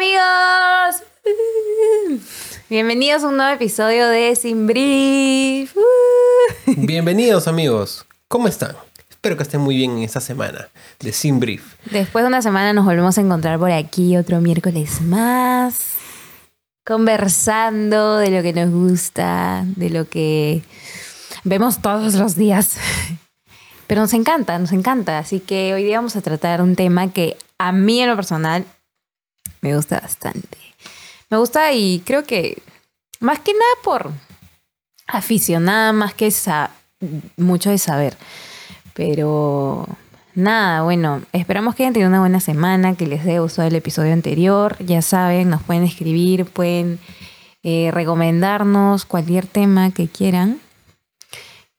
amigos! Bienvenidos a un nuevo episodio de Sin Brief. Bienvenidos amigos, ¿cómo están? Espero que estén muy bien en esta semana de Sin Brief. Después de una semana nos volvemos a encontrar por aquí otro miércoles más, conversando de lo que nos gusta, de lo que vemos todos los días. Pero nos encanta, nos encanta. Así que hoy día vamos a tratar un tema que a mí en lo personal me gusta bastante. Me gusta y creo que más que nada por aficionada, más que sa- mucho de saber. Pero nada, bueno, esperamos que hayan tenido una buena semana, que les dé uso del episodio anterior. Ya saben, nos pueden escribir, pueden eh, recomendarnos cualquier tema que quieran.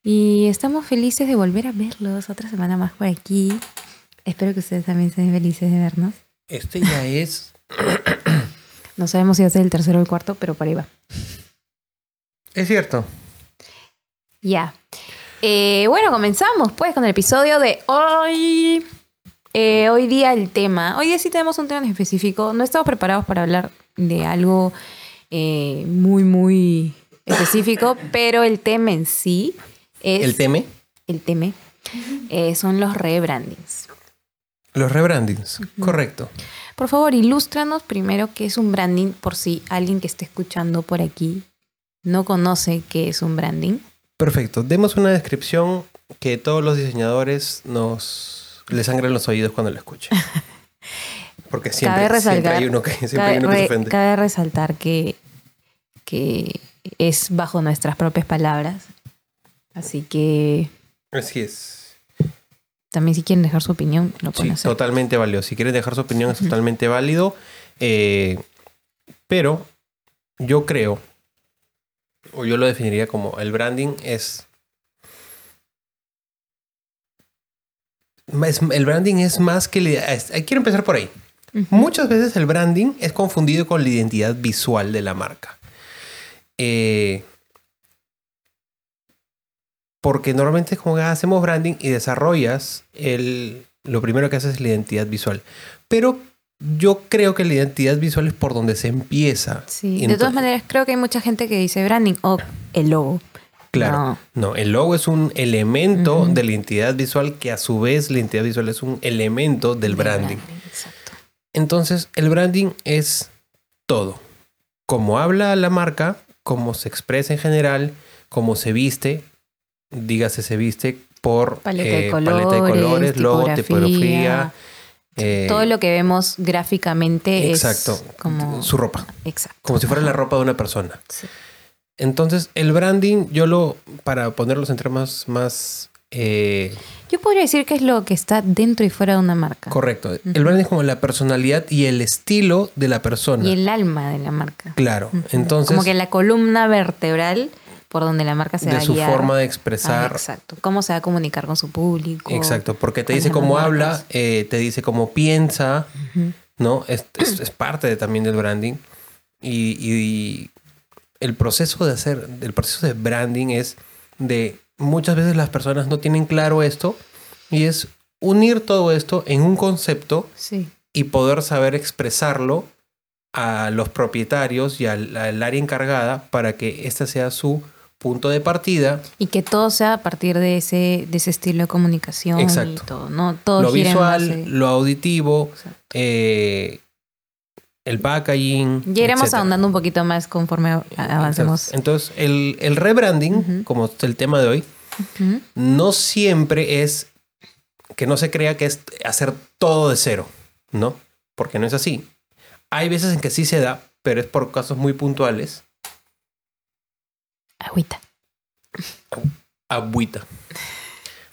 Y estamos felices de volver a verlos otra semana más por aquí. Espero que ustedes también estén felices de vernos. Este ya es... No sabemos si va a ser el tercero o el cuarto, pero por ahí va. Es cierto. Ya. Eh, bueno, comenzamos pues con el episodio de hoy. Eh, hoy día el tema. Hoy día sí tenemos un tema en específico. No estamos preparados para hablar de algo eh, muy, muy específico, pero el tema en sí es. El teme, El tema eh, son los rebrandings. Los rebrandings, correcto. Por favor, ilústranos primero qué es un branding, por si alguien que esté escuchando por aquí no conoce qué es un branding. Perfecto. Demos una descripción que todos los diseñadores nos les sangren los oídos cuando lo escuchen. Porque siempre, hay uno que, siempre cabe, hay uno que se ofende. cabe resaltar que, que es bajo nuestras propias palabras. Así que Así es. También si quieren dejar su opinión, lo Sí, pueden hacer. totalmente válido. Si quieren dejar su opinión es totalmente válido. Eh, pero yo creo, o yo lo definiría como el branding es... es- el branding es más que... la- es- quiero empezar por ahí. Muchas veces el branding es confundido con la identidad visual de la marca. Eh, porque normalmente es como que hacemos branding y desarrollas el, lo primero que haces es la identidad visual. Pero yo creo que la identidad visual es por donde se empieza. Sí, de todas maneras, creo que hay mucha gente que dice branding o el logo. Claro. No. No, el logo es un elemento de la identidad visual que a su vez la identidad visual es un elemento del de branding. Exacto. Entonces, el branding es todo. Cómo habla la marca, cómo se expresa en general, cómo se viste, dígase se viste por Paleta de eh, colores, paleta de colores, logo, tipografía, eh, Todo lo que vemos gráficamente exacto. es como... Su ropa. Exacto. Como si fuera la ropa de una persona. Sí. Entonces, el branding, yo lo, para ponerlos en temas más eh, Yo podría decir que es lo que está dentro y fuera de una marca. correcto, el branding es como la personalidad y el estilo de la persona. Y el alma de la marca. Claro. Entonces, Como que la columna vertebral por donde la marca se va de a su guiar. forma de Ah, expresar. exacto. Cómo se va a comunicar con su público. Exacto, porque te dice cómo habla, eh, te dice cómo piensa. ¿no? Es, es- es parte de- también del branding. Y, y el proceso de hacer, el proceso de branding es de muchas veces las personas no tienen claro esto y es unir todo esto en un concepto Sí. y poder saber expresarlo a los propietarios y al, al área encargada para que este sea su punto de partida Y que todo sea a partir de ese, de ese estilo de comunicación Exacto. y todo, ¿no? Todo lo visual, lo auditivo, eh, el packaging. Ya iremos etcétera. ahondando un poquito más conforme avancemos. Exacto. Entonces, el, el rebranding, Ujú. como es el tema de hoy, no siempre es que no se crea que es hacer todo de cero, ¿no? Porque no es así. Hay veces en que sí se da, pero es por casos muy puntuales. Agüita. Agüita.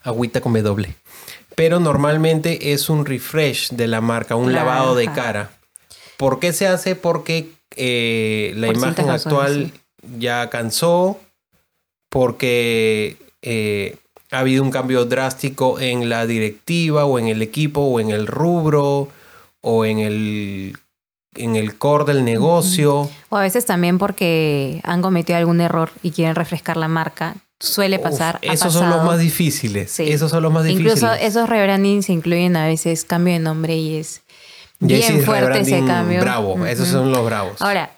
Agüita con W. Pero normalmente es un refresh de la marca, un Claro, lavado de ajá. cara. ¿Por qué se hace? Porque eh, la Por imagen actual ya cansó, porque eh, ha habido un cambio drástico en la directiva o en el equipo o en el rubro o en el, en el core del negocio. O a veces también porque han cometido algún error y quieren refrescar la marca. Suele pasar. Uf, esos son los más difíciles. Sí. Esos son los más difíciles. Incluso esos rebrandings incluyen a veces cambio de nombre y es sí bien es fuerte ese cambio. Bravo, esos son los bravos. Ahora,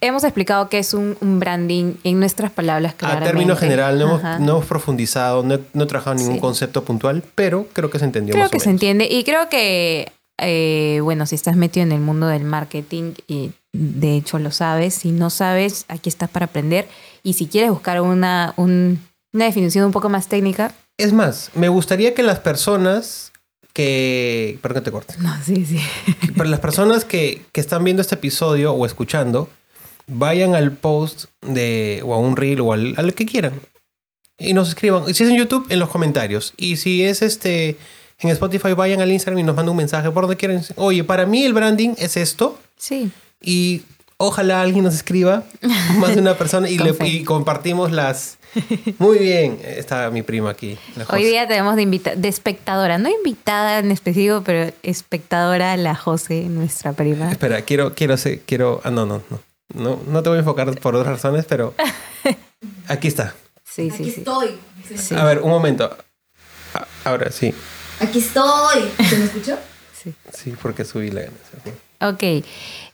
hemos explicado que es un, un branding en nuestras palabras A claramente. término general, no hemos, Ajá. no hemos profundizado, no he, no he trabajado en ningún Sí. concepto puntual, pero creo que se entendió Creo más o que se entiende y creo que, eh, bueno, si estás metido en el mundo del marketing y de hecho lo sabes, si no sabes, aquí estás para aprender y si quieres buscar una, un- una definición un poco más técnica, Es más, me gustaría que las personas que... Perdón que te corte. no, sí, sí. Para las personas que, que están viendo este episodio o escuchando, vayan al post de, o a un reel o al, a lo que quieran y nos escriban. Si es en YouTube, en los comentarios. Y si es este en Spotify, vayan al Instagram y nos mandan un mensaje por donde quieran. Oye, para mí el branding es esto Sí, y ojalá alguien nos escriba, más de una persona, y, le- y compartimos las... Muy bien, está mi prima aquí. la hoy día tenemos de, invita- de espectadora, no invitada en específico, pero espectadora la José, nuestra prima. Espera, quiero, quiero, quiero, ah, no, no, no, no, no te voy a enfocar por otras razones, pero aquí está. Sí, Aquí sí, estoy. Sí. A ver, un momento. Ah, Ahora sí, Aquí estoy. ¿Se me escuchó? sí. sí, porque subí la ganancia. Ok,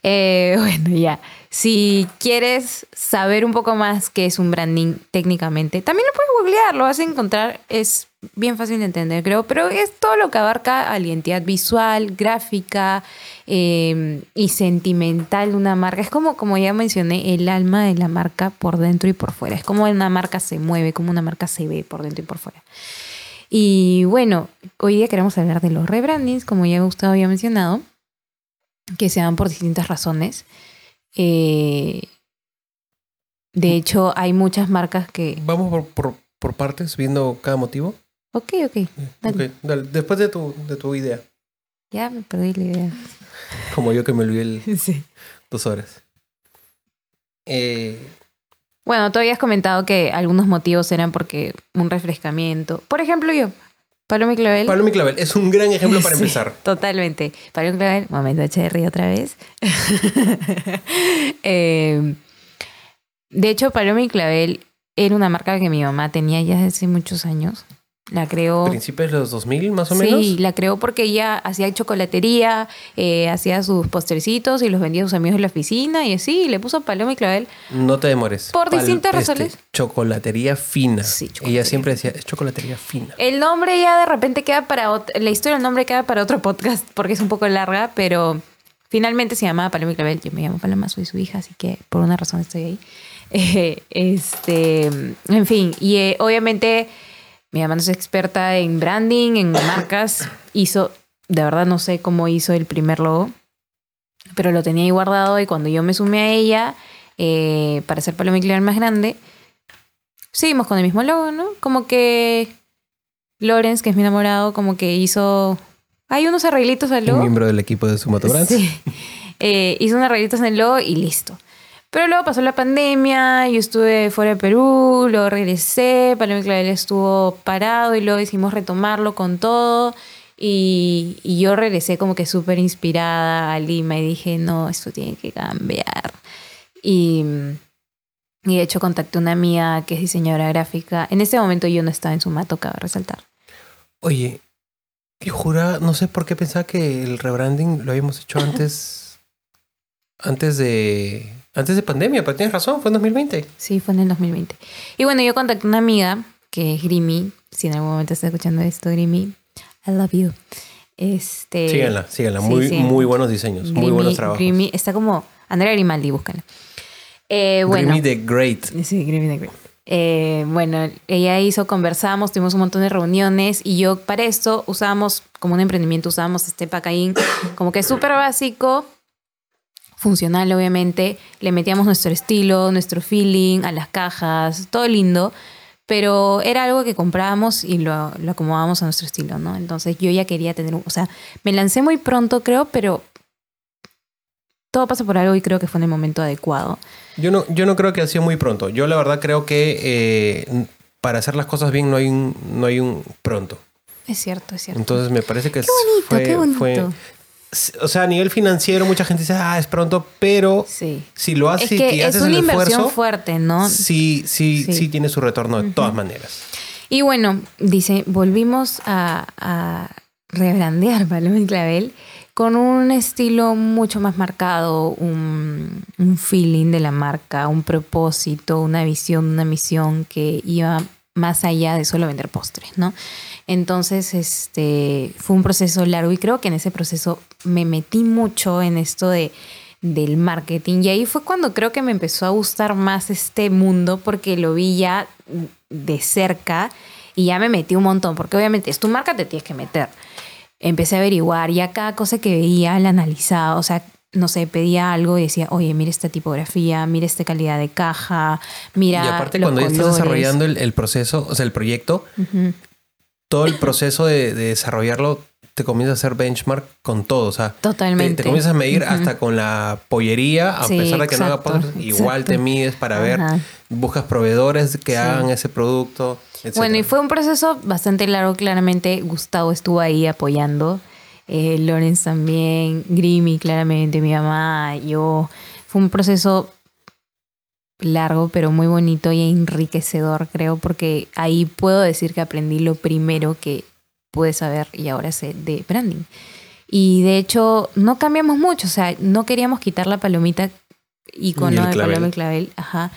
Eh, bueno, ya. Si quieres saber un poco más qué es un branding técnicamente, también lo puedes googlear, lo vas a encontrar, es bien fácil de entender, creo, pero es todo lo que abarca a la identidad visual, gráfica eh, y sentimental de una marca. Es como, como ya mencioné, el alma de la marca por dentro y por fuera. Es como una marca se mueve, como una marca se ve por dentro y por fuera. Y bueno, hoy día queremos hablar de los rebrandings, como ya Gustavo había mencionado que se dan por distintas razones. Eh, de hecho, hay muchas marcas que... Vamos por, por, por partes, viendo cada motivo. Ok, ok, Dale. Ok, dale, después de tu, de tu idea. ya me perdí la idea. Como yo que me olvidé el Sí. dos horas. Eh, Bueno, tú habías comentado que algunos motivos eran porque un refrescamiento. Por ejemplo, yo, Paloma y Clavel. Paloma y Clavel es un gran ejemplo para Sí, empezar. Totalmente. Paloma y Clavel, momento de cherry otra vez. Eh, de hecho, Paloma y Clavel era una marca que mi mamá tenía ya desde hace muchos años. La creó. Principios de los 2000, más o menos. Sí, la creó porque ella hacía chocolatería, eh, hacía sus postercitos y los vendía a sus amigos en la oficina y así, y le puso Paloma y Clavel. No te demores. Por distintas este, razones. chocolatería fina. Sí, Ella chocolatería siempre decía, es chocolatería fina. El nombre ya de repente queda para la historia del nombre queda para otro podcast porque es un poco larga, pero finalmente se llamaba Paloma y Clavel. Yo me llamo Paloma, soy su hija, así que por una razón estoy ahí. Eh, este, en fin, y eh, obviamente mi mamá no es experta en branding, en marcas. Hizo, de verdad no sé cómo hizo el primer logo, pero lo tenía ahí guardado y cuando yo me sumé a ella eh, para hacer Paloma y más grande, seguimos con el mismo logo, ¿no? Como que Lorenz, que es mi enamorado, como que hizo. Hay unos arreglitos al Un logo. miembro del equipo de Sumato Brands. Sí. Eh, hizo unos arreglitos en el logo y listo. Pero luego pasó la pandemia, yo estuve fuera de Perú, luego regresé, Paloma Clavel estuvo parado y luego decidimos retomarlo con todo. Y, y yo regresé como que súper inspirada a Lima y dije, no, esto tiene que cambiar. Y, y de hecho contacté a una amiga que es diseñadora gráfica. En ese momento yo no estaba en Sumato, cabe resaltar. Oye, yo juraba, no sé por qué pensaba que el rebranding lo habíamos hecho antes. antes de. Antes de pandemia, pero tienes razón, fue en 2020. Sí, fue en el 2020. Y bueno, yo contacté a una amiga que es Grimy. Si en algún momento está escuchando esto, Grimy, I love you. Este, síganla, síganla. sí, Muy, sí. muy buenos diseños, muy buenos trabajos. Grimy, está como Andrea Grimaldi, búscala. Eh, bueno, Grimy the Great. Sí, Grimy the Great. Eh, bueno, ella hizo, conversamos, tuvimos un montón de reuniones y yo para esto usábamos, como un emprendimiento, usábamos este pacaín como que súper básico, funcional obviamente, le metíamos nuestro estilo, nuestro feeling a las cajas, todo lindo, pero era algo que comprábamos y lo, lo acomodábamos a nuestro estilo, ¿no? Entonces yo ya quería tener, o sea, me lancé muy pronto creo, pero todo pasa por algo y creo que fue en el momento adecuado. Yo no, yo no creo que ha sido muy pronto. Yo la verdad creo que eh, para hacer las cosas bien no hay un, no hay un pronto. Es cierto, es cierto. Entonces me parece que Qué bonito, fue, qué bonito. fue- o sea, a nivel financiero mucha gente dice, ah, es pronto, pero Sí. si lo haces Es que es haces una el inversión esfuerzo, fuerte, ¿no? sí, sí, Sí. sí, tiene su retorno de todas maneras. Y bueno, dice, volvimos a, a rebrandear Paloma Clavel con un estilo mucho más marcado, un, un feeling de la marca, un propósito, una visión, una misión que iba más allá de solo vender postres, ¿no? Entonces, este, fue un proceso largo y creo que en ese proceso me metí mucho en esto de, del marketing y ahí fue cuando creo que me empezó a gustar más este mundo porque lo vi ya de cerca y ya me metí un montón, porque obviamente es tu marca, te tienes que meter. Empecé a averiguar, ya cada cosa que veía la analizaba, o sea, no sé, pedía algo y decía, oye, mira esta tipografía, mira esta calidad de caja, mira. Y aparte, los cuando ya estás colores". desarrollando el, el proceso, o sea, el proyecto, todo el proceso de, de desarrollarlo te comienza a hacer benchmark con todo. O sea, te, Totalmente. te comienzas a medir hasta con la pollería, a Sí, pesar de que no haga postres, igual exacto. te mides para ver, Ajá. buscas proveedores que Sí. hagan ese producto, etc. Bueno, y fue un proceso bastante largo, claramente. Gustavo estuvo ahí apoyando. Eh, Lorenz también, Grimy, claramente, mi mamá, yo. Fue un proceso largo, pero muy bonito y enriquecedor, creo, porque ahí puedo decir que aprendí lo primero que pude saber y ahora sé de branding. Y de hecho, no cambiamos mucho, o sea, no queríamos quitar la palomita icono de paloma y clavel, ajá.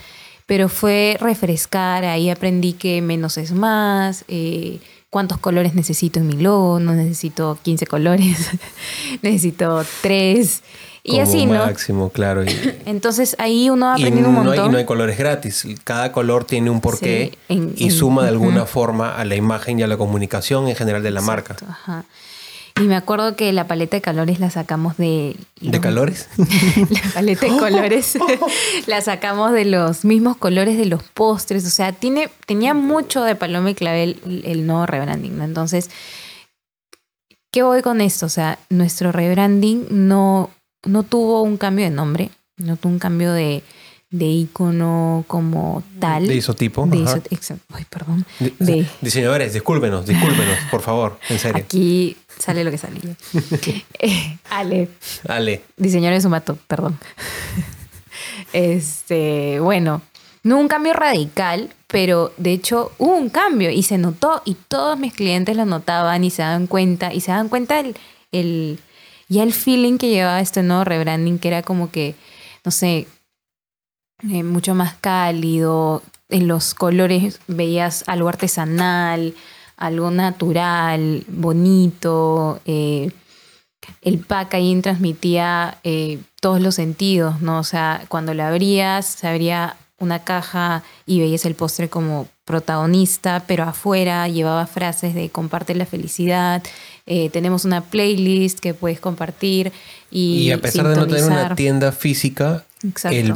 Pero fue refrescar, ahí aprendí que menos es más, eh, cuántos colores necesito en mi logo, no necesito 15 colores, necesito 3 y Como así, ¿no? máximo, claro. Y, Entonces ahí uno ha y aprendido un no, montón. hay, no hay colores gratis. Cada color tiene un porqué Sí, en- y en- suma de alguna forma a la imagen y a la comunicación en general de la marca. Ajá. Y me acuerdo que la paleta de colores la sacamos de... ¿De calores? la paleta de colores la sacamos de los mismos colores de los postres. O sea, tiene, tenía mucho de paloma y clavel el- el nuevo rebranding, ¿no? Entonces, ¿qué voy con esto? O sea, nuestro rebranding no, no tuvo un cambio de nombre, no tuvo un cambio de, de icono como tal. De isotipo. De iso-. Ay, perdón. De- Diseñadores, discúlpenos, discúlpenos, por favor, en serio. Aquí sale lo que sale. Eh, Ale, Ale, diseñador de Sumato, perdón. Este, bueno, no un cambio radical, pero de hecho hubo un cambio y se notó y todos mis clientes lo notaban y se daban cuenta y se daban cuenta el, el ya el feeling que llevaba este nuevo rebranding que era como que, no sé, eh, mucho más cálido, en los colores veías algo artesanal, algo natural, bonito, eh, el packaging transmitía eh, todos los sentidos, ¿no? O sea, cuando la abrías, se abría una caja y veías el postre como protagonista, pero afuera llevaba frases de comparte la felicidad, eh, tenemos una playlist que puedes compartir y, y a pesar de no tener una tienda física, Exacto. el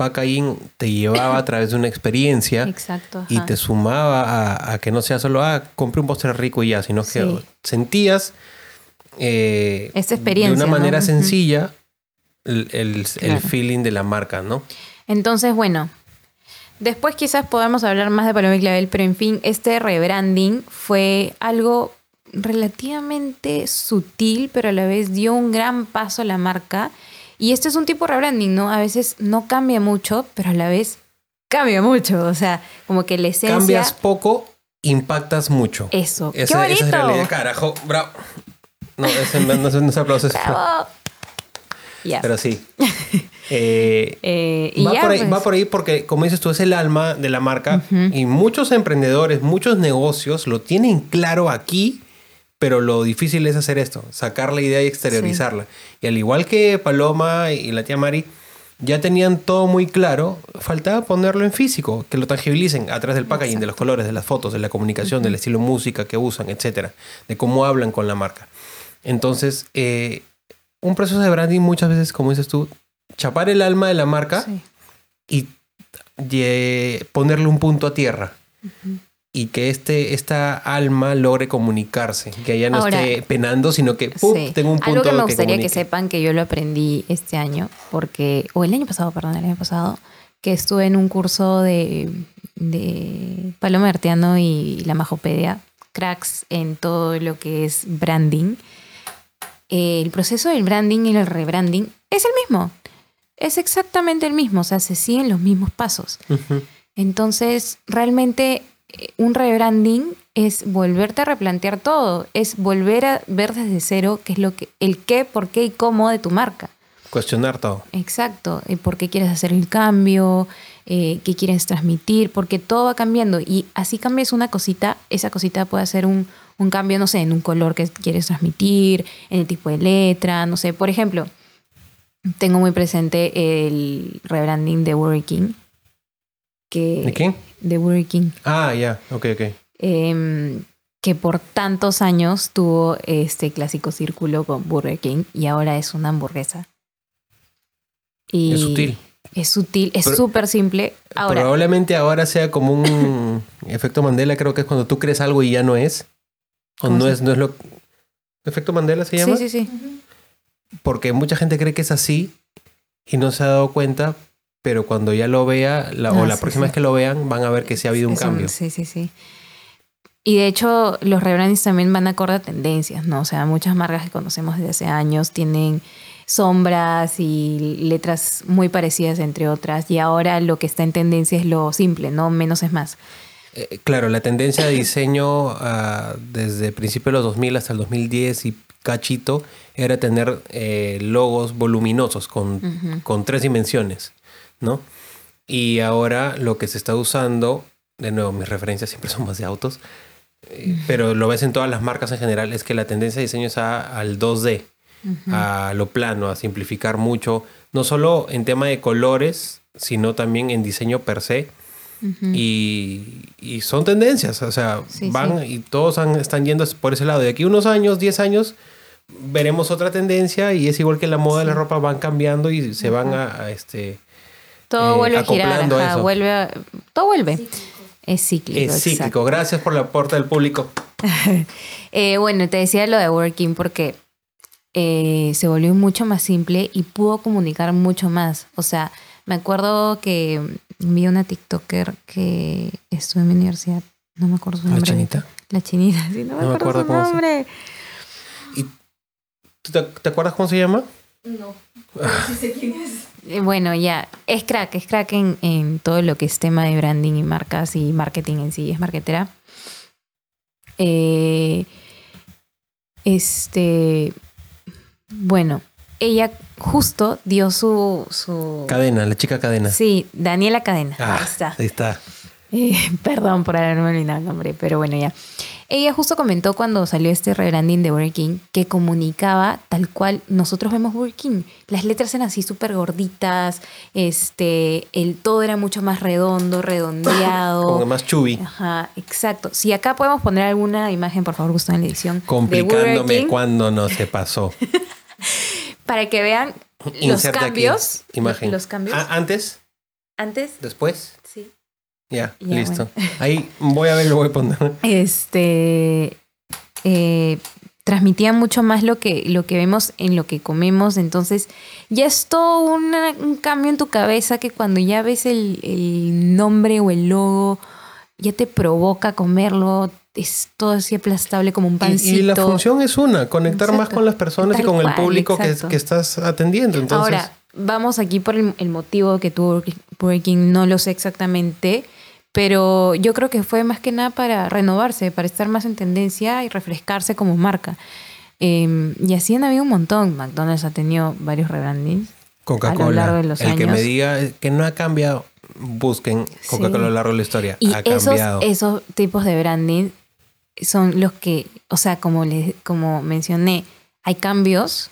packaging te llevaba a través de una experiencia Exacto. y te sumaba a, a que no sea solo, ah, compré un postre rico y ya, sino que Sí. sentías eh, Esta experiencia, de una manera sencilla el, el- el Claro. feeling de la marca, ¿no? Entonces, bueno, después quizás podamos hablar más de Paloma y Clavel, pero en fin, este rebranding fue algo relativamente sutil, pero a la vez dio un gran paso a la marca. Y este es un tipo de rebranding, ¿no? A veces no cambia mucho, pero a la vez cambia mucho. O sea, como que la esencia... Cambias poco, impactas mucho. Eso. ¡Qué Esa, bonito! esa es realidad. Carajo, bravo. No, ese no, no, no se aplauso. ese- ¡Bravo! Pero sí. Eh, Eh, y va, ya, por ahí, pues. va por ahí porque, como dices tú, es el alma de la marca y muchos emprendedores, muchos negocios lo tienen claro aquí, pero lo difícil es hacer esto, sacar la idea y exteriorizarla. Y al igual que Paloma y la tía Mari, ya tenían todo muy claro, faltaba ponerlo en físico, que lo tangibilicen a través del packaging, de los colores, de las fotos, de la comunicación, del estilo de música que usan, etcétera, de cómo hablan con la marca. Entonces, eh, un proceso de branding muchas veces, como dices tú, chapar el alma de la marca Sí. y ye- ponerle un punto a tierra. Y que este, esta alma logre comunicarse, que ella no Ahora, esté penando, sino que ¡pum! Sí. tengo un punto Algo que me gustaría que, sepan que yo lo aprendí este año, porque, o el año pasado, perdón, el año pasado, que estuve en un curso de, de Paloma Arteano y la Majopedia, cracks en todo lo que es branding. El proceso del branding y el rebranding es el mismo. Es exactamente el mismo, o sea, se siguen los mismos pasos. Entonces, realmente un rebranding es volverte a replantear todo, es volver a ver desde cero qué es lo que, el qué, por qué y cómo de tu marca. Cuestionar todo. Exacto, y por qué quieres hacer el cambio, eh, qué quieres transmitir, porque todo va cambiando y así cambias una cosita, esa cosita puede hacer un, un cambio, no sé, en un color que quieres transmitir, en el tipo de letra, no sé, por ejemplo, tengo muy presente el rebranding de Burger King. Que, ¿De quién? De Burger King. Ah, ya, ok, ok. Em, que por tantos años tuvo este clásico círculo con Burger King y ahora es una hamburguesa. Y Es sutil. Es sutil, es súper simple. Ahora, Probablemente ahora sea como un efecto Mandela, creo que es cuando tú crees algo y ya no es. O ¿Cómo no es, no es lo. ¿Efecto Mandela se llama? sí, sí, sí. Porque mucha gente cree que es así y no se ha dado cuenta, pero cuando ya lo vea, la, o Ah, la sí, próxima sí. vez que lo vean, van a ver que sí ha habido un cambio. Sí, sí, sí. Y de hecho, los rebrandings también van acorde a tendencias, ¿no? O sea, muchas marcas que conocemos desde hace años tienen sombras y letras muy parecidas entre otras. Y ahora lo que está en tendencia es lo simple, ¿no? Menos es más. Eh, claro, la tendencia de diseño ah, desde principios de los 2000 hasta el 2010 y cachito era tener eh, logos voluminosos con, con tres dimensiones, ¿no? Y ahora lo que se está usando, de nuevo, mis referencias siempre son más de autos, eh, pero lo ves en todas las marcas en general, es que la tendencia de diseño es a- al 2D, a lo plano, a simplificar mucho, no solo en tema de colores, sino también en diseño per se. y, y son tendencias, o sea, Sí, van y todos han- están yendo por ese lado. De aquí a unos años, 10 años, veremos otra tendencia y es igual que la moda de la ropa van cambiando y se van a, a, este... Todo Eh, vuelve a girar, acoplando ajá, eso. vuelve a- todo vuelve. Es cíclico. Es exacto. cíclico. Gracias por el aporte del público. Eh, bueno, te decía lo de Working porque eh, se volvió mucho más simple y pudo comunicar mucho más. O sea, me acuerdo que vi una TikToker que estuvo en mi universidad. No me acuerdo su ¿La nombre. chinita? La chinita, sí, no me, No me acuerdo, acuerdo su se- nombre. ¿Y tú te, te acuerdas cómo se llama? No. Sí sé quién es. Eh, Bueno, ya, es crack, es crack en, en todo lo que es tema de branding y marcas y marketing en sí, es marketera. Eh, este, bueno, ella justo dio su, su Cadena, la chica cadena. sí, Daniela Cadena, Ah, ahí está. Ahí está. Eh, perdón por haberme olvidado el nombre, pero bueno, ya. Ella justo comentó cuando salió este rebranding de Burger King que comunicaba tal cual nosotros vemos Burger King. Las letras eran así súper gorditas, este, el todo era mucho más redondo, redondeado. Como más chubby. Ajá, exacto. Si acá podemos poner alguna imagen, por favor, Gustavo, en la edición. Complicándome cuando no se pasó. Para que vean los cambios. Imagen. Los cambios. Ah, antes, Antes, después. Ya, Ya, listo. Ahí voy a ver, lo voy a poner. este eh, transmitía mucho más lo que, lo que vemos en lo que comemos. Entonces, ya es todo una- un cambio en tu cabeza que cuando ya ves el, el nombre o el logo, ya te provoca comerlo. Es todo así aplastable como un pancito. y la función es una, conectar más con las personas y con el público que, que estás atendiendo. Entonces, Ahora, vamos aquí por el, el motivo que tuvo Burger King, no lo sé exactamente, pero yo creo que fue más que nada para renovarse, para estar más en tendencia y refrescarse como marca. Eh, y así han habido un montón. McDonald's ha tenido varios rebrandings. a lo Coca-Cola, largo de los el que años. me diga que no ha cambiado, busquen Coca-Cola Sí. a lo largo de la historia. Y ha esos, cambiado. esos tipos de branding son los que, o sea, como, les, como mencioné, hay cambios.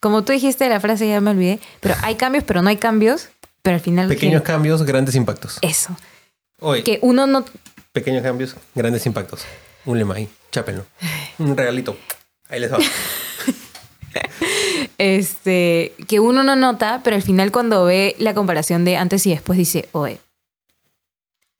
Como tú dijiste la frase, ya me olvidé, pero hay cambios, pero no hay cambios, pero al final... Pequeños que- cambios, grandes impactos. Eso. Que uno no... pequeños cambios, grandes impactos. Un lema ahí, chápenlo. Un regalito. Ahí les va. Este, que uno no nota, pero al final cuando ve la comparación de antes y después dice, oye,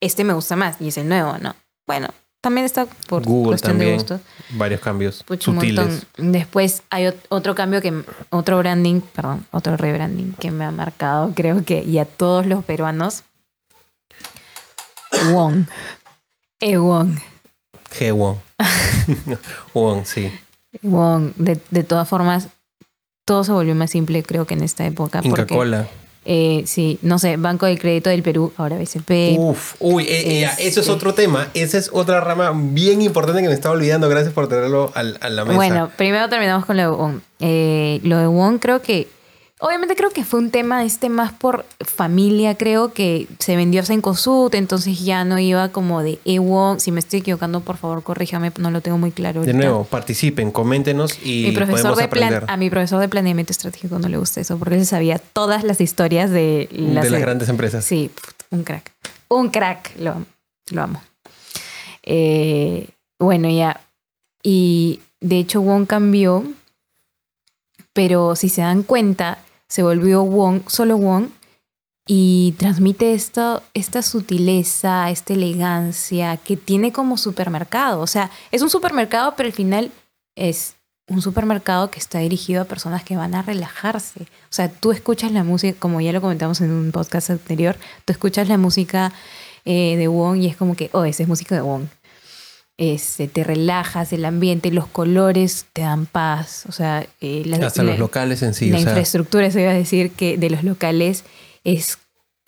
este me gusta más y es el nuevo, ¿no? Bueno, también está por Google cuestión de gusto. Varios cambios sutiles. Después hay ot- otro cambio que, otro branding, perdón, otro rebranding que me ha marcado, creo que, y a todos los peruanos. Wong. E Wong. G Wong. Wong, sí. Wong. De, de todas formas, todo se volvió más simple, creo que en esta época. Inca porque Cola. Eh, sí, no sé, Banco del Crédito del Perú, ahora BCP. Uf, uy, eh, eh, eso es otro tema. Esa es otra rama bien importante que me estaba olvidando. Gracias por tenerlo al- a la mesa. Bueno, primero terminamos con lo de Wong. Eh, lo de Wong creo que, obviamente creo que fue un tema este más por familia, creo que se vendió a Sencosud, entonces ya no iba como de E-Wong. Si me estoy equivocando, por favor, corríjame, no lo tengo muy claro. de nuevo, participen, coméntenos y Mi profesor podemos de plan, aprender a mi profesor de planeamiento estratégico no le gusta eso porque él sabía todas las historias de las, de las grandes empresas. Sí, un crack. Un crack, lo amo. Lo amo. Eh, bueno, ya. Y de hecho, Wong cambió, pero si se dan cuenta, se volvió Wong, solo Wong, y transmite esto, esta sutileza, esta elegancia que tiene como supermercado. O sea, es un supermercado, pero al final es un supermercado que está dirigido a personas que van a relajarse. O sea, tú escuchas la música, como ya lo comentamos en un podcast anterior, tú escuchas la música eh, de Wong y es como que, oh, esa es música de Wong. Este, te relajas, el ambiente, los colores te dan paz. O sea, eh, la, Hasta la- los locales en sí. la o sea, infraestructura, se iba a decir que de los locales es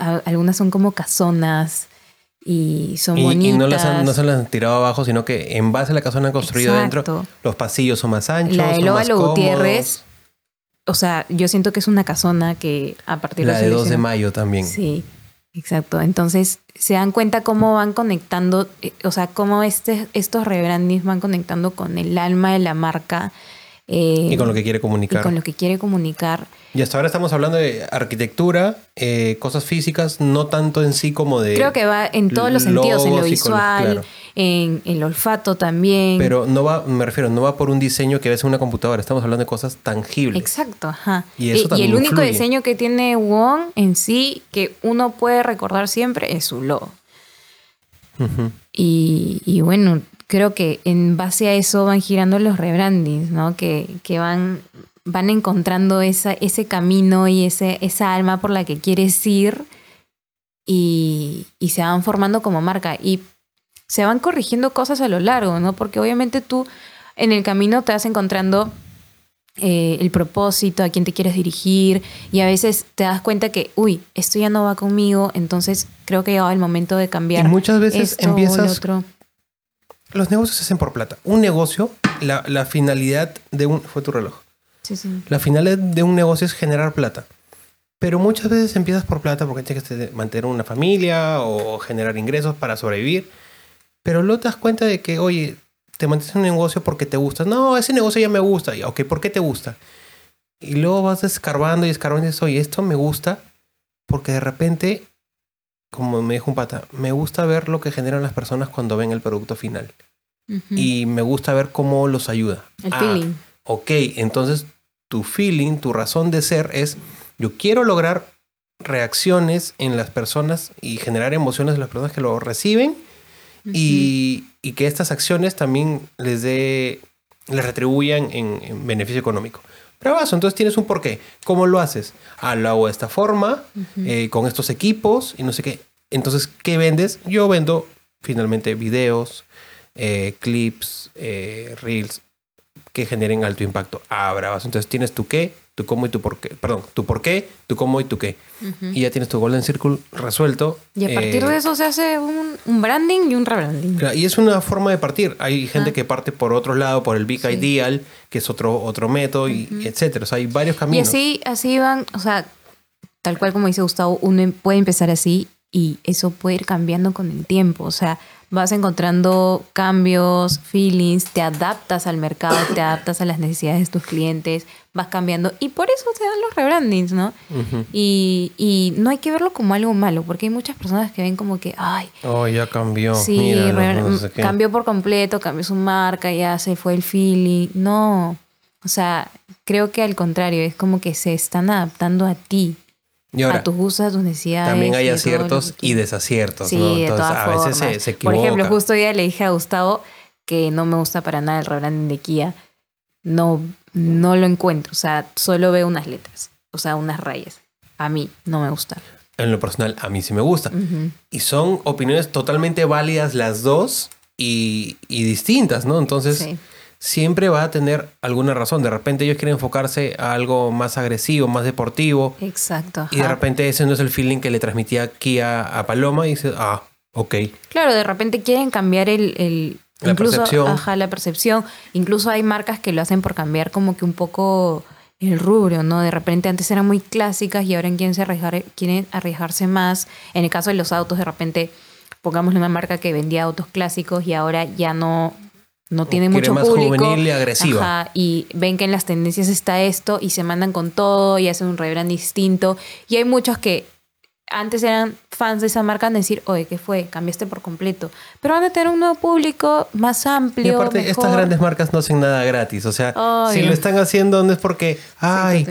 a- algunas son como casonas y son y, y bonitas. no las han, no se las han tirado abajo, sino que en base a la casona Exacto. dentro. Los pasillos son más anchos. la de son más. Gutiérrez, o sea, yo siento que es una casona que a partir La de 2 de mayo también. Sí, exacto. Entonces se dan cuenta cómo van conectando, eh, o sea, cómo este, estos rebrandings van conectando con el alma de la marca. eh, Y con lo que quiere y comunicar. con lo que quiere comunicar. Y hasta ahora estamos hablando de arquitectura, eh, cosas físicas, no tanto en sí como de... Creo que va en todos los sentidos, en lo y visual, claro. en el olfato también. Pero no va, me refiero, no va por un diseño que ves en una computadora. Estamos hablando de cosas tangibles. Exacto, ajá. Y eso también el único influye. diseño que tiene Wong en sí, que uno puede recordar siempre, es su logo. Y, y bueno, creo que en base a eso van girando los rebrandings, ¿no? Que, que van, van encontrando esa, ese camino y ese, esa alma por la que quieres ir y, y se van formando como marca. Y se van corrigiendo cosas a lo largo, ¿no? Porque obviamente tú en el camino te vas encontrando eh, el propósito, a quién te quieres dirigir y a veces te das cuenta que, uy, esto ya no va conmigo, entonces creo que ha llegado el momento de cambiar. Y muchas veces esto empiezas... otro. Los negocios se hacen por plata. Un negocio, la, la finalidad de un... Fue tu reloj. Sí, sí. La finalidad de un negocio es generar plata. Pero muchas veces empiezas por plata porque tienes que mantener una familia o generar ingresos para sobrevivir. Pero luego te das cuenta de que, oye, te mantienes en un negocio porque te gusta. No, ese negocio ya me gusta. Y, Ok, ¿por qué te gusta? Y luego vas escarbando y escarbando y dices, oye, esto me gusta porque de repente, como me dijo un pata, me gusta ver lo que generan las personas cuando ven el producto final. Y me gusta ver cómo los ayuda. el Ah, feeling. Ok, entonces tu feeling, tu razón de ser es, yo quiero lograr reacciones en las personas y generar emociones en las personas que lo reciben y, y que estas acciones también les dé, les retribuyan en, en beneficio económico. Bravazo, entonces tienes un porqué. ¿Cómo lo haces? Ah, lo hago de esta forma, eh, con estos equipos y no sé qué. Entonces, ¿qué vendes? Yo vendo finalmente videos, eh, clips, eh, reels que generen alto impacto. Ah, bravazo. Entonces tienes tu qué, tu cómo y tu por qué. Perdón, tu por qué, tu cómo y tu qué. Ujú. Y ya tienes tu Golden Circle resuelto. Y a partir Eh, de eso se hace un, un branding y un rebranding. Y es una forma de partir. Hay gente Ah. que parte por otro lado, por el Big Sí. Ideal, que es otro, otro método, y etcétera. O sea, hay varios Y caminos. así, así van, o sea, tal cual como dice Gustavo, uno em- puede empezar así y eso puede ir cambiando con el tiempo. O sea, vas encontrando cambios, feelings, te adaptas al mercado, te adaptas a las necesidades de tus clientes, vas cambiando y por eso se dan los rebrandings, ¿no? Y, y no hay que verlo como algo malo, porque hay muchas personas que ven como que, ay, Oh, ya cambió. Sí, Míralo, re- no sé qué. cambió por completo, cambió su marca, ya se fue el feeling. No, o sea, creo que al contrario, es como que se están adaptando a ti, Y ahora, a tus gustos, a tus necesidades. también hay aciertos y desaciertos, Sí, ¿no? de Entonces, todas a veces se, se Por equivoca. ejemplo, justo hoy día le dije a Gustavo que no me gusta para nada el rebranding de Kia. No, no lo encuentro, o sea, solo veo unas letras, o sea, unas rayas. A mí no me gusta. En lo personal, a mí sí me gusta. Y son opiniones totalmente válidas las dos y, y distintas, ¿no? Entonces, Sí. Siempre va a tener alguna razón. De repente ellos quieren enfocarse a algo más agresivo, más deportivo. Exacto. Y de repente ese no es el feeling que le transmitía Kia a Paloma y dice, ah, ok. Claro, de repente quieren cambiar el, el- La incluso, percepción. Ajá, la percepción. Incluso hay marcas que lo hacen por cambiar como que un poco el rubro, ¿no? De repente antes eran muy clásicas y ahora quieren, arriesgar, quieren arriesgarse más. En el caso de los autos, de repente, pongámosle una marca que vendía autos clásicos y ahora ya no, no tiene mucho más público. juvenil y agresiva. Ajá, y ven que en las tendencias está esto y se mandan con todo y hacen un rebrand distinto. Y hay muchos que antes eran fans de esa marca van a decir, oye, ¿qué fue? Cambiaste por completo. Pero van a tener un nuevo público más Y amplio. aparte, mejor. estas grandes marcas no hacen nada gratis. O sea, si lo están haciendo no es porque, ay.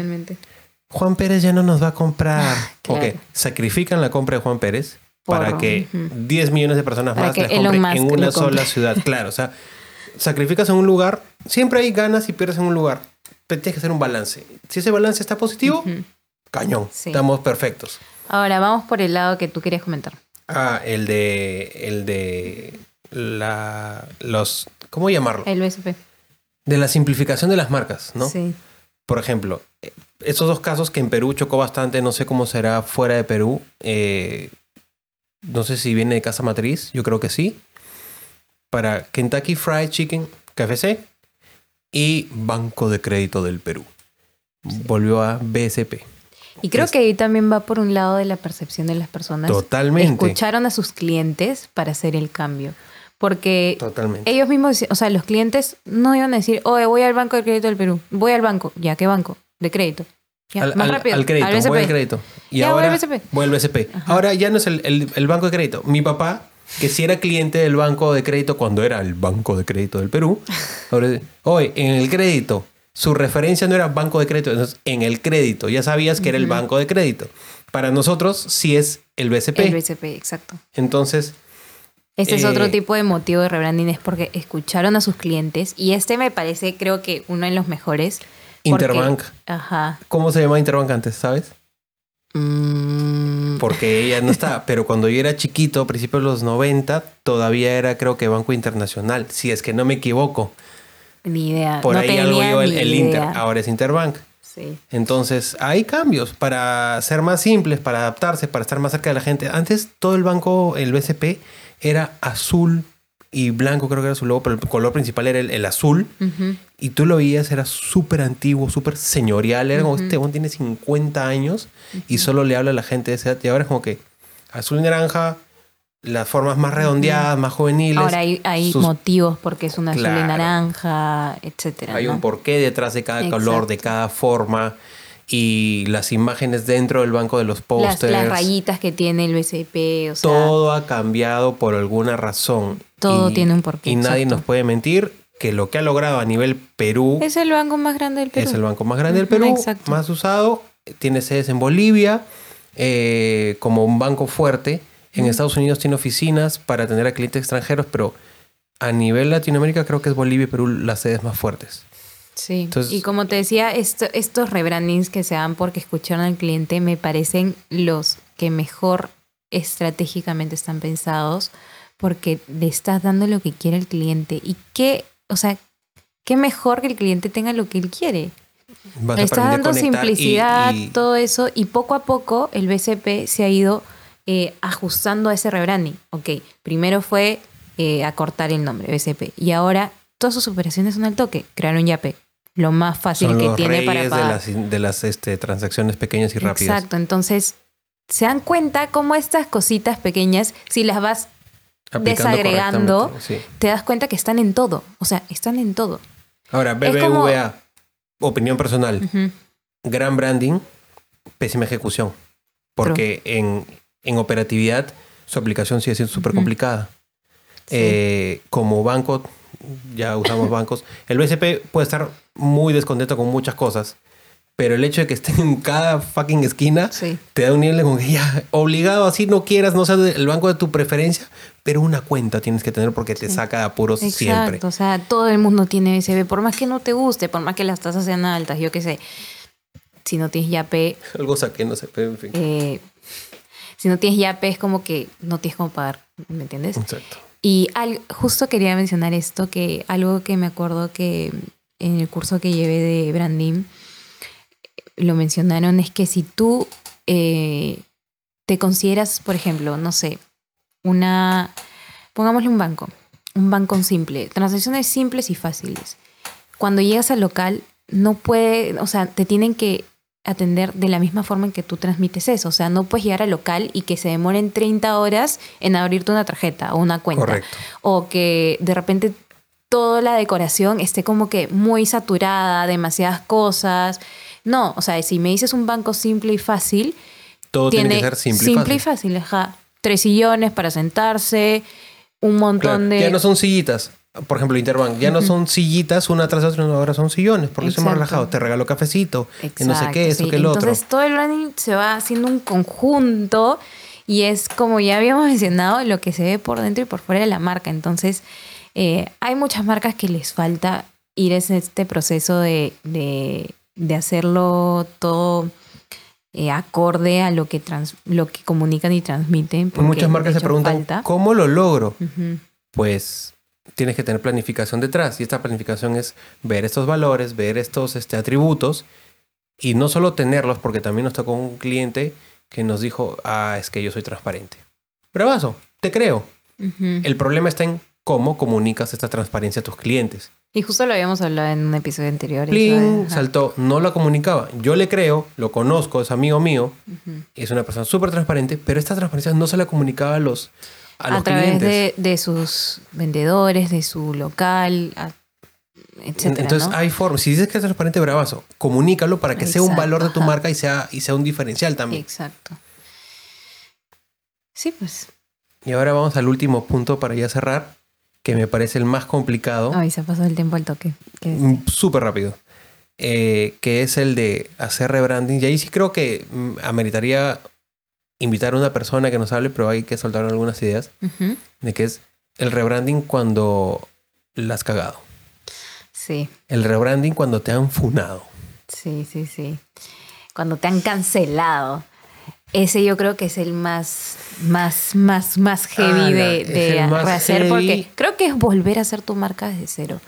Juan Pérez ya no nos va a comprar. Claro. Ok, sacrifican la compra de Juan Pérez para que ujú. 10 millones de personas Para más las compren en una sola ciudad. Claro, o sea, sacrificas en un lugar, siempre hay ganas y pierdes en un lugar. Pero tienes que hacer un balance. Si ese balance está positivo, cañón. Sí. Estamos perfectos. Ahora vamos por el lado que tú querías comentar. Ah, el de. El de. La. Los. ¿Cómo llamarlo? El BSP. De la simplificación de las marcas, ¿no? Sí. Por ejemplo, estos dos casos que en Perú chocó bastante, no sé cómo será fuera de Perú. eh, no sé si viene de casa matriz, yo creo que sí. Para Kentucky Fried Chicken, KFC y Banco de Crédito del Perú. Volvió a BSP. Y creo Es- que ahí también va por un lado de la percepción de las personas. Totalmente. Escucharon a sus clientes para hacer el cambio. Porque Totalmente. ellos mismos, o sea, los clientes no iban a decir, oye, voy al Banco de Crédito del Perú. Voy al banco. ¿Ya qué banco? De crédito. Ya, al, más al- rápido. al crédito, al voy al crédito. Y Ya, voy ahora al BCP. voy al BCP. Ahora ya no es el, el- el banco de crédito. Mi papá, que sí era cliente del banco de crédito cuando era el banco de crédito del Perú, ahora oye, en el crédito, su referencia no era banco de crédito, entonces en el crédito, ya sabías que era el banco de crédito. Para nosotros sí es el BCP. El BCP, exacto. Entonces, Este es Eh, otro tipo de motivo de rebranding, es porque escucharon a sus clientes y este me parece, creo que uno de los mejores. porque- Interbank. Ajá. ¿cómo se llamaba Interbank antes, sabes? Mm, Porque ella no está. Pero cuando yo era chiquito, a principios de los 90, todavía era creo que Banco Internacional, si es que no me equivoco. ni idea. Por no ahí tenía algo yo el, el Inter, ahora es Interbank. Sí. Entonces, hay cambios para ser más simples, para adaptarse, para estar más cerca de la gente. Antes todo el banco, el BCP, era azul y blanco, creo que era su logo, pero el color principal era el, el azul. Y tú lo veías, era súper antiguo, súper señorial. Era como, este hombre tiene 50 años y solo le habla a la gente de esa edad. Y ahora es como que azul y naranja, las formas más redondeadas, más juveniles. Ahora hay, hay sus- motivos porque es una azul y naranja, etcétera. Hay ¿no? un porqué detrás de cada color, de cada forma. Y las imágenes dentro del banco de los las, pósters. las rayitas que tiene el BCP, o sea, todo ha cambiado por alguna razón. Todo tiene un porqué, Y nadie exacto. nos puede mentir que lo que ha logrado a nivel Perú es el banco más grande del Perú. es el banco más grande del Perú, exacto. más usado. Tiene sedes en Bolivia eh, como un banco fuerte. En Estados Unidos tiene oficinas para atender a clientes extranjeros, pero a nivel Latinoamérica creo que es Bolivia y Perú las sedes más fuertes. Sí, Entonces- y como te decía, esto- estos rebrandings que se dan porque escucharon al cliente me parecen los que mejor estratégicamente están pensados porque le estás dando lo que quiere el cliente. Y qué, o sea, qué mejor que el cliente tenga lo que él quiere. Le a está aprender a dando y- simplicidad, y- todo eso, y poco a poco el BCP se ha ido eh, ajustando a ese rebranding. Ok, primero fue eh, acortar el nombre, BCP, y ahora todas sus operaciones son al toque. Crear un YAPE, lo más fácil son que los tiene para reyes de pagar. las, de las este, transacciones pequeñas y rápidas. Exacto, entonces se dan cuenta cómo estas cositas pequeñas, si las vas Aplicando desagregando, sí. te das cuenta que están en todo. O sea, están en todo. Ahora, como- BBVA, opinión personal, gran branding, pésima ejecución. Porque en, en operatividad su aplicación sigue siendo súper complicada. Sí. Eh, como banco, ya usamos bancos, el BCP puede estar muy descontento con muchas cosas, pero el hecho de que estén en cada fucking esquina Sí. te da un nivel de ya, obligado así no quieras, no sea el banco de tu preferencia, pero una cuenta tienes que tener porque te Sí. saca de apuros siempre. Exacto, o sea, todo el mundo tiene BCP, por más que no te guste, por más que las tasas sean altas, yo qué sé. Si no tienes YAPE, Algo saqué, no sé, pero en fin. eh, si no tienes YAPE es como que no tienes cómo pagar, ¿me entiendes? Exacto. Y al- justo quería mencionar esto, que algo que me acuerdo que en el curso que llevé de branding lo mencionaron es que si tú eh, te consideras, por ejemplo, no sé, una, pongámosle un banco, un banco simple, transacciones simples y fáciles. Cuando llegas al local, no puede, o sea, te tienen que atender de la misma forma en que tú transmites eso. O sea, no puedes llegar al local y que se demoren 30 horas en abrirte una tarjeta o una cuenta. Correcto. O que de repente toda la decoración esté como que muy saturada, demasiadas cosas. No, o sea, si me dices un banco simple y fácil, Todo tiene, que ser simple, y fácil. ajá. Tres sillones para sentarse, un montón Claro, de... Ya no son sillitas. Por ejemplo, Interbank, ya no son sillitas una tras otra, ahora son sillones, porque Exacto. relajados. Te regalo cafecito, que no sé qué, Exacto, sí. que el otro. Entonces todo el branding se va haciendo un conjunto y es como ya habíamos mencionado lo que se ve por dentro y por fuera de la marca. Entonces eh, hay muchas marcas que les falta ir en este proceso de, de, de hacerlo todo eh, acorde a lo que, trans- lo que comunican y transmiten. Muchas marcas se preguntan, falta. ¿cómo lo logro? Ujú. Pues tienes que tener planificación detrás. Y esta planificación es ver estos valores, ver estos este, atributos y no solo tenerlos, porque también nos tocó un cliente que nos dijo, ah, es que yo soy transparente. Bravazo, te creo. Ujú. El problema está en cómo comunicas esta transparencia a tus clientes. Y justo lo habíamos hablado en un episodio anterior. ajá. saltó, no la comunicaba. Yo le creo, lo conozco, es amigo mío, Ujú. es una persona súper transparente, pero esta transparencia no se la comunicaba a los, a los través clientes. de, de sus vendedores, de su local, a- etcétera. Entonces ¿no? hay formas. Si dices que es transparente, bravazo. Comunícalo para que sea un valor de tu marca y sea, y sea un diferencial también. Exacto. Sí, pues. Y ahora vamos al último punto para ya cerrar, que me parece el más complicado. Ay, se ha pasado el tiempo al toque. Mm, Súper rápido. Eh, que es el de hacer rebranding. Y ahí sí creo que mm, ameritaría invitar a una persona que nos hable, pero hay que soltar algunas ideas de que es el rebranding cuando la has cagado. Sí, El rebranding cuando te han funado. sí, sí, sí. Cuando te han cancelado. Ese yo creo que es el más, más, más, más heavy Ah, de, de rehacer, porque creo que es volver a hacer tu marca desde cero.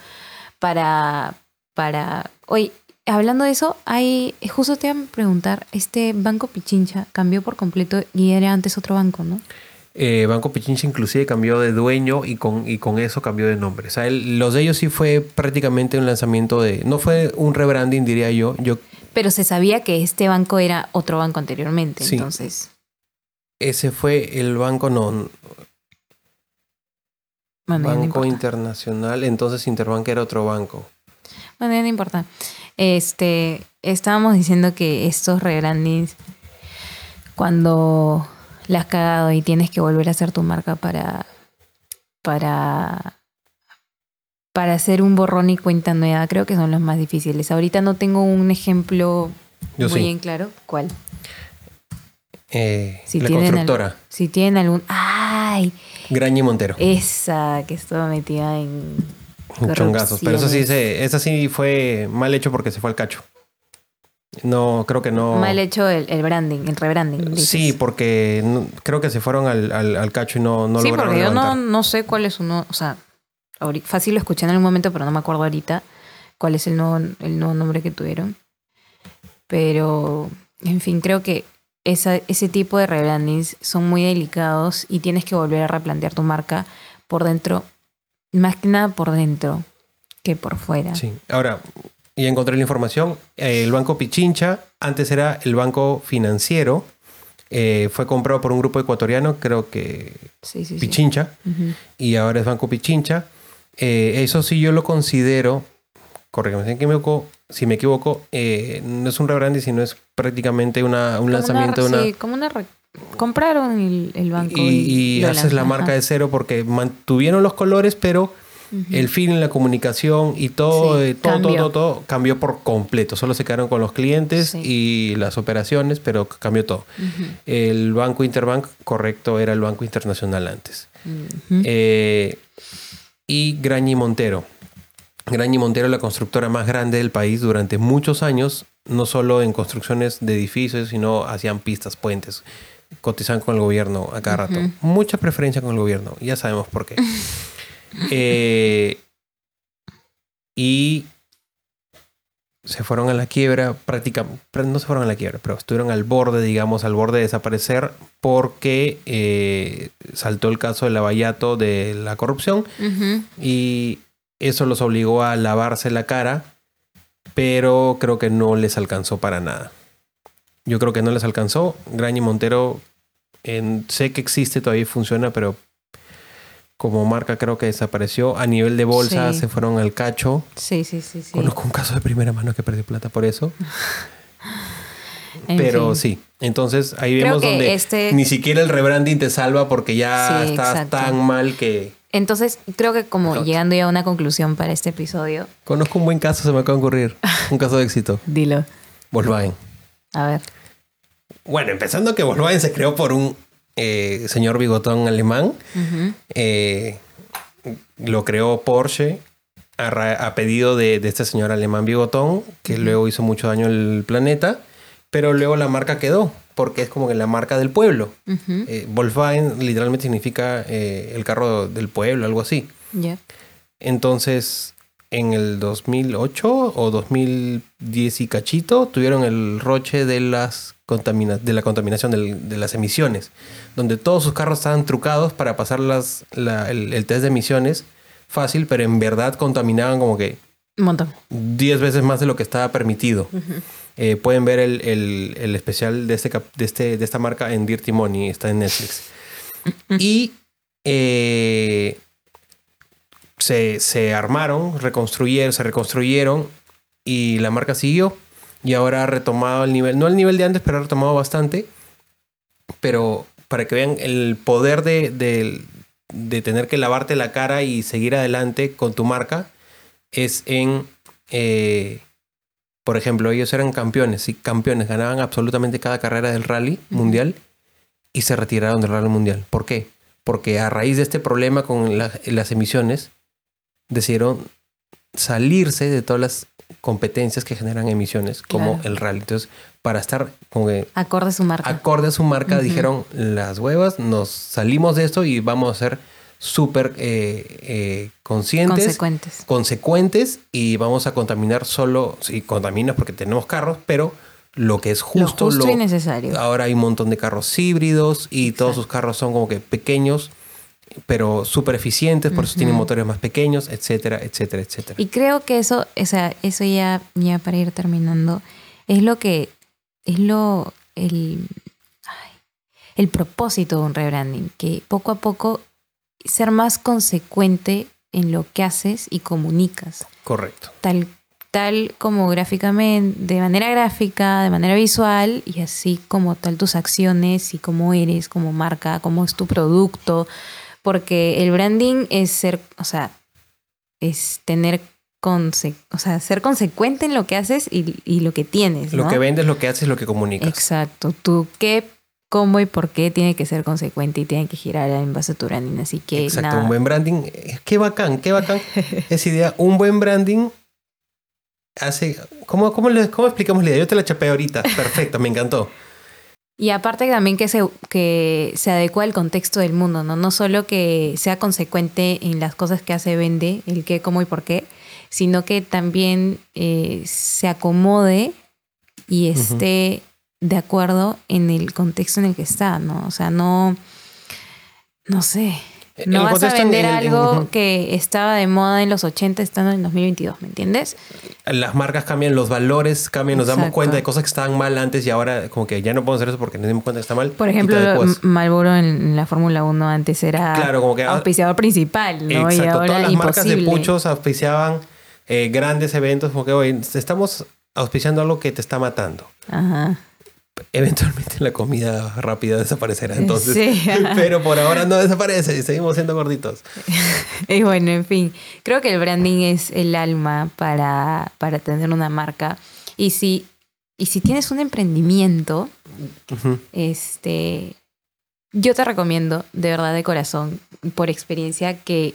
Para, para. Oye, hablando de eso, hay. Justo te iba a preguntar, este banco Pichincha cambió por completo y era antes otro banco, ¿no? Eh, Banco Pichincha inclusive cambió de dueño y con, y con eso cambió de nombre. O sea, el- los de ellos sí fue prácticamente un lanzamiento de... No fue un rebranding, diría yo. Yo Pero se sabía que este banco era otro banco anteriormente, Sí. entonces. ese fue el banco, no, Bueno, ya no Banco. Internacional. Entonces Interbank era otro banco. Bueno, ya no importa. Este, estábamos diciendo que estos rebrandings, cuando la has cagado y tienes que volver a hacer tu marca para, para, para hacer un borrón y cuenta nueva, creo que son los más difíciles. Ahorita no tengo un ejemplo Yo muy sí. en claro. ¿Cuál? Eh, Si la constructora. algún- si tienen algún... ¡Ay! Grañi Montero. Esa que estaba metida en... Chongazos. Pero eso sí, se, esa sí fue mal hecho porque se fue al cacho. No, creo que no. Mal hecho el, el branding, el rebranding. Sí, porque no- creo que se fueron al, al- al cacho y no, no sí, lograron porque yo no, no sé cuál es uno, o sea, fácil lo escuché en algún momento, pero no me acuerdo ahorita cuál es el nuevo, el nuevo nombre que tuvieron. Pero, en fin, creo que esa, ese tipo de rebrandings son muy delicados y tienes que volver a replantear tu marca por dentro, más que nada por dentro que por fuera. Sí. Ahora, ya encontré la información. Eh, el banco Pichincha, antes era el banco financiero. eh, fue comprado por un grupo ecuatoriano, creo que Sí, sí, sí. Pichincha. Ujú. y ahora es Banco Pichincha. Eh, eso sí yo lo considero, corrígeme si me equivoco, si me equivoco, eh, no es un rebranding, sino es prácticamente una, un lanzamiento de una... sí, como una... Compraron el, el banco. y y haces la marca de cero porque mantuvieron los colores, pero el feeling, la comunicación y todo, Sí, eh, todo, todo, todo, todo cambió por completo. Solo se quedaron con los clientes Sí. y las operaciones, pero cambió todo. El Banco Interbank, correcto, era el Banco Internacional antes. Eh, y Grañi Montero. Grañi Montero, la constructora más grande del país durante muchos años, no solo en construcciones de edificios, sino hacían pistas, puentes, cotizaban con el gobierno a cada rato. Mucha preferencia con el gobierno, ya sabemos por qué. Eh, y se fueron a la quiebra, prácticamente, no se fueron a la quiebra, pero estuvieron al borde, digamos, al borde de desaparecer porque eh, saltó el caso del abayato de la corrupción y eso los obligó a lavarse la cara, pero creo que no les alcanzó para nada. Yo creo que no les alcanzó. Graña y Montero, en- sé que existe, todavía funciona, pero como marca creo que desapareció. A nivel de bolsa Sí. se fueron al cacho. Sí, sí, sí, sí. Conozco un caso de primera mano que perdió plata por eso. Pero fin. sí, entonces ahí Creo vemos donde este- ni siquiera el rebranding te salva porque ya Sí, estás exacto. tan mal que... Entonces, creo que como llegando ya a una conclusión para este episodio, Conozco un buen caso, se me acaba de ocurrir. Un caso de éxito. dilo. Volkswagen. A ver. Bueno, empezando que Volkswagen se creó por un eh, señor bigotón alemán. Eh, lo creó Porsche a, pedido de, de este señor alemán bigotón, que luego hizo mucho daño al planeta, pero luego la marca quedó, porque es como que la marca del pueblo. Eh, Volkswagen literalmente significa el carro del pueblo, algo así. Entonces, en el 2008 o 2010 y cachito, tuvieron el roche de, las contamina de la contaminación del- de las emisiones, donde todos sus carros estaban trucados para pasar las, la- el, el test de emisiones fácil, pero en verdad contaminaban como que Un montón. 10 veces más de lo que estaba permitido. Eh, pueden ver el, el- el especial de, este, de, este, de esta marca en Dirty Money, está en Netflix. y eh, se, se armaron, reconstruyeron, se reconstruyeron y la marca siguió. Y ahora ha retomado el nivel, no el nivel de antes, pero ha retomado bastante. Pero para que vean el poder de, de- de tener que lavarte la cara y seguir adelante con tu marca es en, eh, por ejemplo, ellos eran campeones, sí, campeones, ganaban absolutamente cada carrera del rally mundial y se retiraron del rally mundial. ¿Por qué? Porque a raíz de este problema con la- las emisiones, decidieron salirse de todas las competencias que generan emisiones, como Claro. el rally. Entonces, para estar como que Acorde a su marca. acorde a su marca, dijeron las huevas, nos salimos de esto y vamos a ser súper eh, eh, conscientes, Consecuentes. consecuentes y vamos a contaminar solo, sí, contaminas porque tenemos carros, pero lo que es justo, lo justo lo- y necesario. ahora hay un montón de carros híbridos y todos sus carros son como que pequeños, pero súper eficientes, por eso tienen motores más pequeños, etcétera, etcétera, etcétera. Y creo que eso, o sea, eso ya, ya para ir terminando, es lo que, es lo, el, ay, el propósito de un rebranding, que poco a poco ser más consecuente en lo que haces y comunicas, Correcto. tal, tal como gráficamente, de manera gráfica, de manera visual, y así como tal tus acciones y cómo eres como marca, cómo es tu producto, porque el branding es ser, o sea, es tener conse- o sea, ser consecuente en lo que haces y, y lo que tienes. Lo que vendes, lo que haces, lo que comunicas. Exacto. Tú qué, cómo y por qué tiene que ser consecuente y tiene que girar en base a tu branding. Así que Exacto, nada. un buen branding. eh, Qué bacán, qué bacán esa idea. Un buen branding hace... ¿Cómo, cómo, le- cómo explicamos la idea? Yo te la chapé ahorita. Perfecto, me encantó. Y aparte también que se, que se adecua al contexto del mundo, ¿no? No solo que sea consecuente en las cosas que hace, vende, el qué, cómo y por qué, sino que también eh, se acomode y esté de acuerdo en el contexto en el que está, ¿no? O sea, no, no sé. No El vas a vender en- en- algo que estaba de moda en los 80 estando en 2022, ¿me entiendes? Las marcas cambian, los valores cambian, nos damos cuenta de cosas que estaban mal antes y ahora como que ya no podemos hacer eso porque nos dimos cuenta que está mal. Por ejemplo. Malboro en la Fórmula 1 antes era Claro, como que- auspiciador principal, ¿no? y ahora todas las marcas de puchos auspiciaban eh, grandes eventos como que hoy estamos auspiciando algo que te está matando. Ajá. Eventualmente la comida rápida desaparecerá entonces. Sí. Pero por ahora no desaparece y seguimos siendo gorditos. Y bueno, en fin, creo que el branding es el alma para, para tener una marca. Y si, y si tienes un emprendimiento, este, yo te recomiendo, de verdad, de corazón, por experiencia, que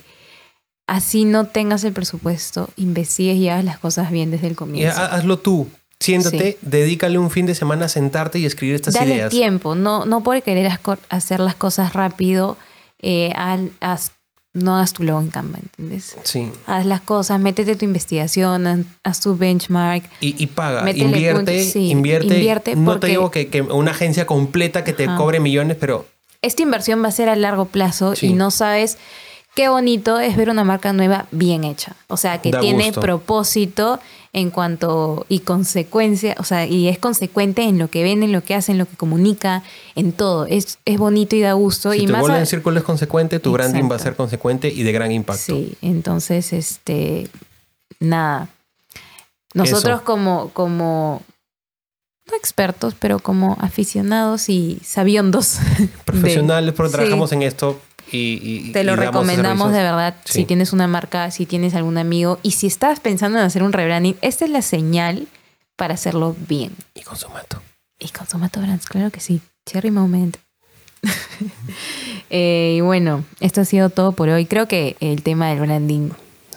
así no tengas el presupuesto, investigues y hagas las cosas bien desde el comienzo. ha- hazlo tú. Siéntate, dedícale un fin de semana a sentarte y escribir estas Dale ideas. tiempo, no, no por querer hacer las cosas rápido, eh, al- haz- no hagas tu logo en Canva, ¿entiendes? Sí. Haz las cosas, métete tu investigación, haz- haz tu benchmark. Y, y paga, invierte, puntos, sí, invierte. invierte no porque- te digo que, que una agencia completa que te Ajá. cobre millones, pero Esta inversión va a ser a largo plazo Sí. y no sabes qué bonito es ver una marca nueva bien hecha. O sea, que Da tiene gusto. propósito en cuanto y consecuencia, o sea, y es consecuente en lo que vende, en lo que hace, en lo que comunica, en todo. Es, es bonito y da gusto. si y tu más a- Golden Circle es consecuente, tu branding va a ser consecuente y de gran impacto. Sí, entonces, este, nada. Nosotros Eso. como, como, no expertos, pero como aficionados y sabiondos. de- Profesionales, Sí. trabajamos en esto y, y- Te lo y recomendamos de verdad Sí. si tienes una marca, si tienes algún amigo y si estás pensando en hacer un rebranding, esta es la señal para hacerlo bien. Y con su mato. Y con Tomato Brands, claro que sí. Cherry Moment. Eh, y bueno, esto ha sido todo por hoy. Creo que el tema del branding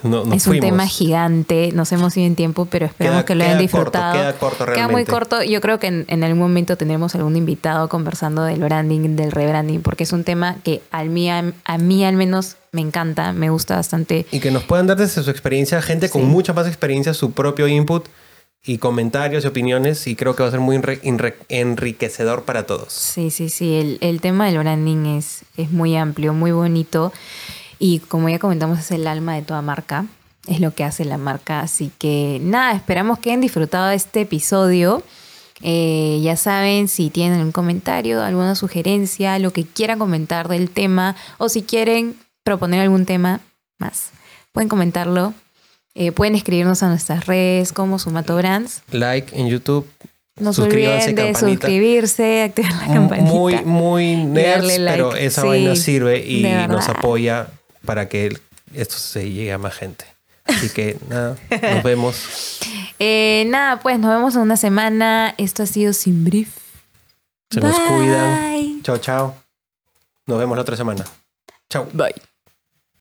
No, es un fuimos. tema gigante. Nos hemos ido en tiempo, pero esperamos Queda- que lo hayan disfrutado. corto, queda corto Queda muy realmente. corto. Yo creo que en, en algún momento tendremos algún invitado conversando del branding, del rebranding, porque es un tema que a mí, a, a mí al menos me encanta, me gusta bastante. Y que nos puedan dar desde su experiencia, gente con Sí. mucha más experiencia, su propio input y comentarios y opiniones. Y creo que va a ser muy enri- enri- enriquecedor para todos. Sí, sí, sí. El, el tema del branding es, es muy amplio, muy bonito. Y como ya comentamos, es el alma de toda marca. Es lo que hace la marca. Así que nada, esperamos que hayan disfrutado de este episodio. Eh, ya saben, si tienen algún comentario, alguna sugerencia, lo que quieran comentar del tema, o si quieren proponer algún tema más, pueden comentarlo. Eh, pueden escribirnos a nuestras redes como Sumato Brands. Like en YouTube. No se olviden de campanita. suscribirse, activar la campanita. Muy, muy nerds, like. pero esa Sí, vaina sirve y nos apoya para que el- esto se llegue a más gente. Así que nada, nos vemos. Eh, nada, pues nos vemos en una semana. Esto ha sido Sin Brief. Se nos Bye. cuidan. Chao, chao. Nos vemos la otra semana. Chao. Bye.